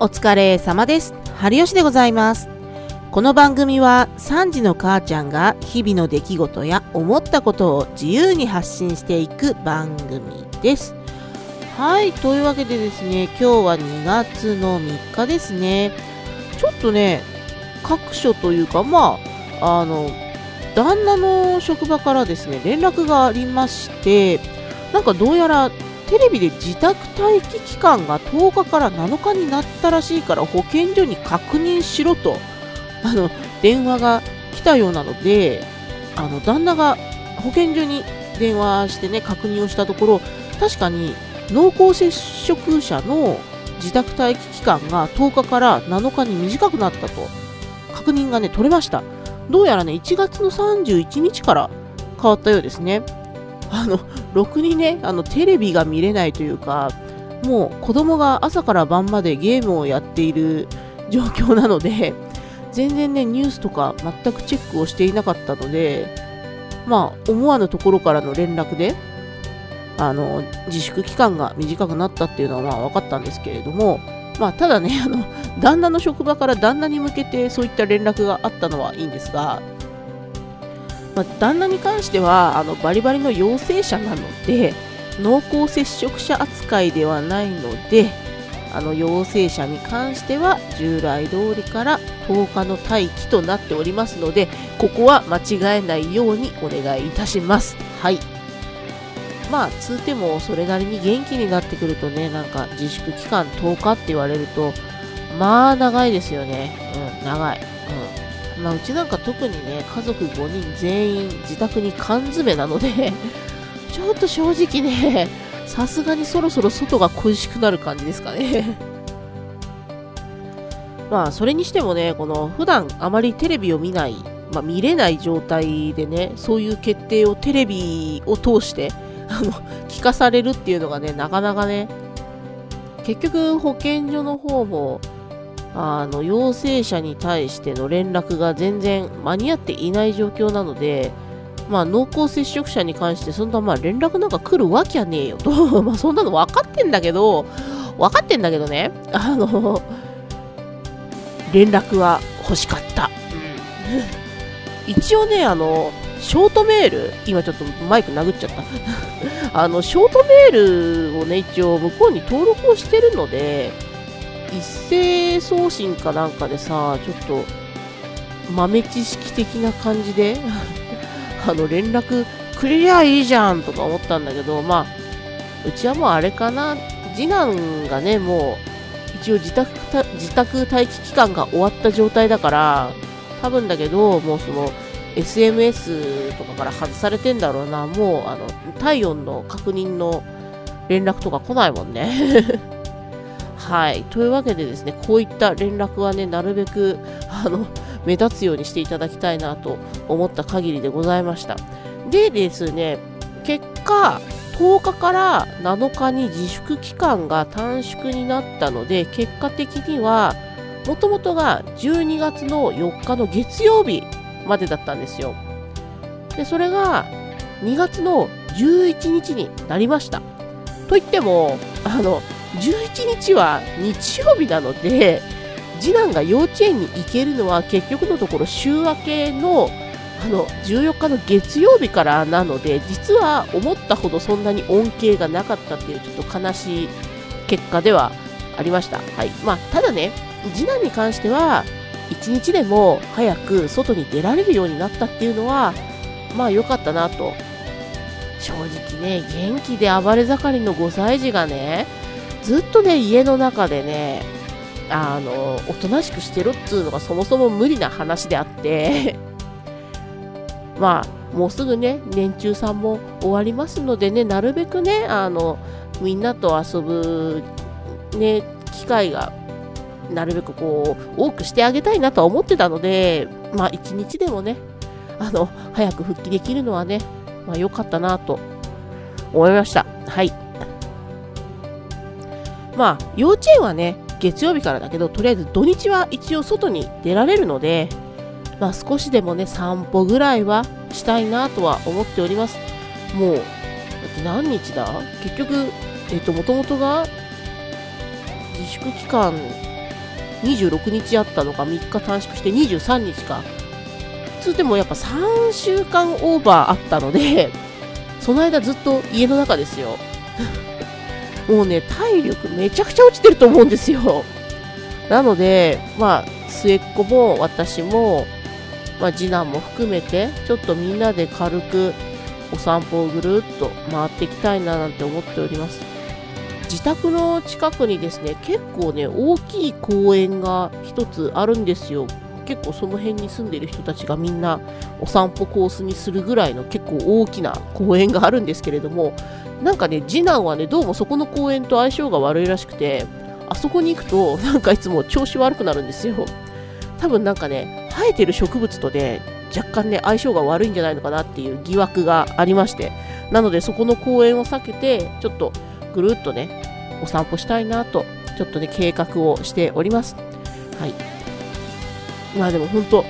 お疲れ様です。春吉でございます。この番組は3時の母ちゃんが日々の出来事や思ったことを自由に発信していく番組です。はい、というわけでですね、今日は2月の3日ですね。ちょっとね、各所というか、まあ、あの、旦那の職場からですね、連絡がありまして、なんかどうやらテレビで自宅待機期間が10日から7日になったらしいから保健所に確認しろと。あの電話が来たようなのであの旦那が保健所に電話してね確認をしたところ確かに濃厚接触者の自宅待機期間が10日から7日に短くなったと。確認がね取れました。どうやらね1月の31日から変わったようですね。あのろくにねあのテレビが見れないというかもう子供が朝から晩までゲームをやっている状況なので全然ねニュースとか全くチェックをしていなかったのでまあ思わぬところからの連絡であの自粛期間が短くなったっていうのはまあ分かったんですけれどもまあただねあの旦那の職場から旦那に向けてそういった連絡があったのはいいんですがまあ、旦那に関してはあのバリバリの陽性者なので濃厚接触者扱いではないのであの陽性者に関しては従来通りから10日の待機となっておりますのでここは間違えないようにお願いいたします。はい。まあつうてもそれなりに元気になってくるとねなんか自粛期間10日って言われるとまあ長いですよね。うん長い。うん。まあ、うちなんか特にね、家族5人全員自宅に缶詰なので、ちょっと正直ね、さすがにそろそろ外が恋しくなる感じですかね。まあ、それにしてもね、この普段あまりテレビを見ない、まあ、見れない状態でね、そういう決定をテレビを通して、あの、聞かされるっていうのがね、なかなかね、結局保健所の方も、あの陽性者に対しての連絡が全然間に合っていない状況なので、まあ、濃厚接触者に関してそんなまあ連絡なんか来るわけはねえよと。まあそんなの分かってんだけど分かってんだけどね。あの連絡は欲しかった、一応ねあのショートメール今ちょっとマイク殴っちゃった。あのショートメールをね一応向こうに登録をしてるので一斉送信かなんかでさ、ちょっと豆知識的な感じで あの連絡くれりゃいいじゃんとか思ったんだけど、まあ、うちはもうあれかな、次男がね、もう一応自宅自宅待機期間が終わった状態だから、多分だけど、もうその SMS とかから外されてんだろうな、もうあの体温の確認の連絡とか来ないもんね。はい。というわけでですね、こういった連絡はね、なるべく、あの、目立つようにしていただきたいなと思った限りでございました。でですね、結果、10日から7日に自粛期間が短縮になったので、結果的には、もともとが12月の4日の月曜日までだったんですよ。で、それが2月の11日になりました。といっても、あの、11日は日曜日なので、次男が幼稚園に行けるのは結局のところ週明けのあの14日の月曜日からなので、実は思ったほどそんなに恩恵がなかったっていうちょっと悲しい結果ではありました。はい。まあ、ただね、次男に関しては、1日でも早く外に出られるようになったっていうのは、まあ良かったなと。正直ね、元気で暴れ盛りの5歳児がね、ずっとね、家の中でね、あの、おとなしくしてろっつうのがそもそも無理な話であって、まあ、もうすぐね、年中さんも終わりますのでね、なるべくね、あの、みんなと遊ぶ、ね、機会が、なるべくこう、多くしてあげたいなとは思ってたので、まあ、一日でもね、あの、早く復帰できるのはね、まあ、良かったなと思いました。はい。まあ、幼稚園はね、月曜日からだけど、とりあえず土日は一応外に出られるので、まあ少しでもね、散歩ぐらいはしたいなとは思っております。もう、だって何日だ？結局、えっと、もともとが自粛期間26日あったのが3日短縮して23日か。つってもやっぱ3週間オーバーあったので、その間ずっと家の中ですよ。もうね、体力めちゃくちゃ落ちてると思うんですよ。なので、まあ、末っ子も私も、まあ、次男も含めて、ちょっとみんなで軽くお散歩をぐるっと回っていきたいななんて思っております。自宅の近くにですね、結構ね、大きい公園が一つあるんですよ。結構その辺に住んでる人たちがみんなお散歩コースにするぐらいの結構大きな公園があるんですけれども、なんかね、次男はね、どうもそこの公園と相性が悪いらしくて、あそこに行くと、なんかいつも調子悪くなるんですよ。多分なんかね、生えてる植物とね、若干ね、相性が悪いんじゃないのかなっていう疑惑がありまして、なのでそこの公園を避けて、ちょっとぐるっとね、お散歩したいなと、ちょっとね、計画をしております。はい。まあでも本当、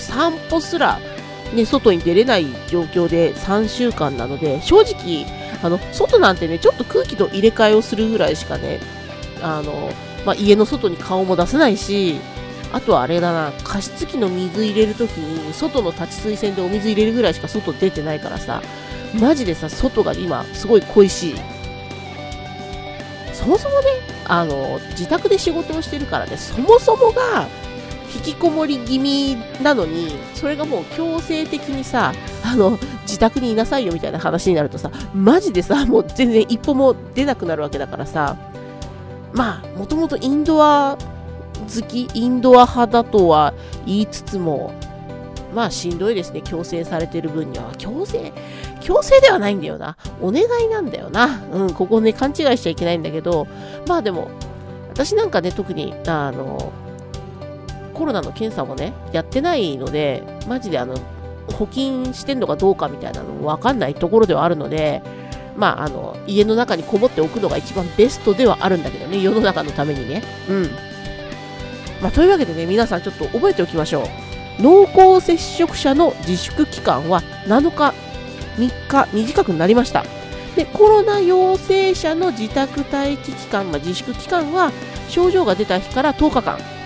散歩すら、ね、外に出れない状況で3週間なので、正直、あの、外なんてね、ちょっと空気の入れ替えをするぐらいしかね、あの、まあ、家の外に顔も出せないし、あとはあれだな、加湿器の水入れるときに、外の立ち水栓でお水入れるぐらいしか外出てないからさ、マジでさ、外が今、すごい恋しい。そもそもね、あの、自宅で仕事をしてるからね、そもそもが、引きこもり気味なのに、それがもう強制的にさ、あの、自宅にいなさいよみたいな話になるとさ、マジでさ、もう全然一歩も出なくなるわけだからさ、まあ、もともとインドア好き、インドア派だとは言いつつも、まあしんどいですね、強制されてる分には。強制強制ではないんだよな。お願いなんだよな。うん、ここね、勘違いしちゃいけないんだけど、まあでも、私なんかね、特に、あの、コロナの検査もね、やってないので、マジであの、補金してんのかどうかみたいなのもわかんないところではあるので、まあ、あの、家の中にこもっておくのが一番ベストではあるんだけどね、世の中のためにね。うん。まあ、というわけでね、皆さんちょっと覚えておきましょう。濃厚接触者の自粛期間は7日、3日短くなりました。で、コロナ陽性者の自宅待機期間、まあ、自粛期間は症状が出た日から10日間。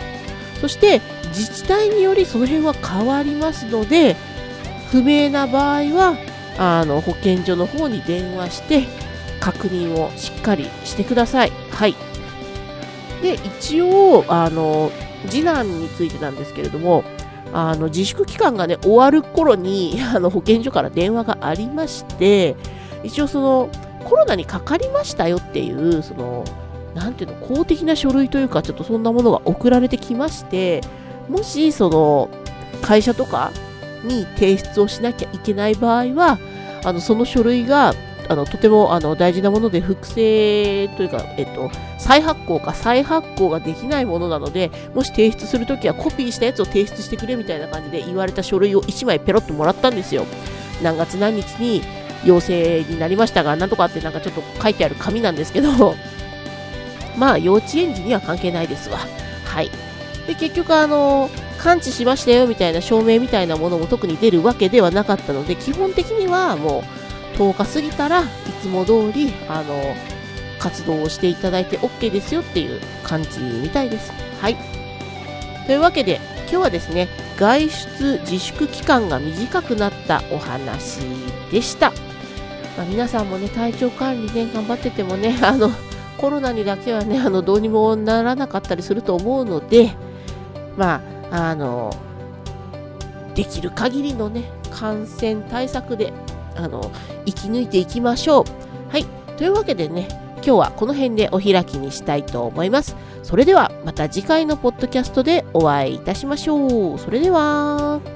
そして、自治体によりその辺は変わりますので、不明な場合は、あの、保健所の方に電話して、確認をしっかりしてください。はい。で、一応、あの、次男についてなんですけれども、あの自粛期間がね終わる頃に あの保健所から電話がありまして、一応そのコロナにかかりましたよっていう、その、なんていうの、公的な書類というか、ちょっとそんなものが送られてきまして、もし、その、会社とかに提出をしなきゃいけない場合は、あの、その書類が、あの、とても、あの、大事なもので、複製というか、えっと、再発行か再発行ができないものなので、もし提出するときはコピーしたやつを提出してくれみたいな感じで言われた書類を1枚ペロッともらったんですよ。何月何日に陽性になりましたが、なんとかってなんかちょっと書いてある紙なんですけど、まあ、幼稚園児には関係ないですわ。はい。で、結局、あの、完治しましたよみたいな証明みたいなものも特に出るわけではなかったので、基本的にはもう10日過ぎたらいつも通り、あの、活動をしていただいて OK ですよっていう感じみたいです。はい。というわけで、今日はですね、外出自粛期間が短くなったお話でした。まあ、皆さんもね、体調管理ね、頑張っててもね、あの、コロナにだけはね、あの、どうにもならなかったりすると思うので、まあ、あの、できる限りのね、感染対策で、あの、生き抜いていきましょう。はい。というわけでね、今日はこの辺でお開きにしたいと思います。それではまた次回のポッドキャストでお会いいたしましょう。それでは。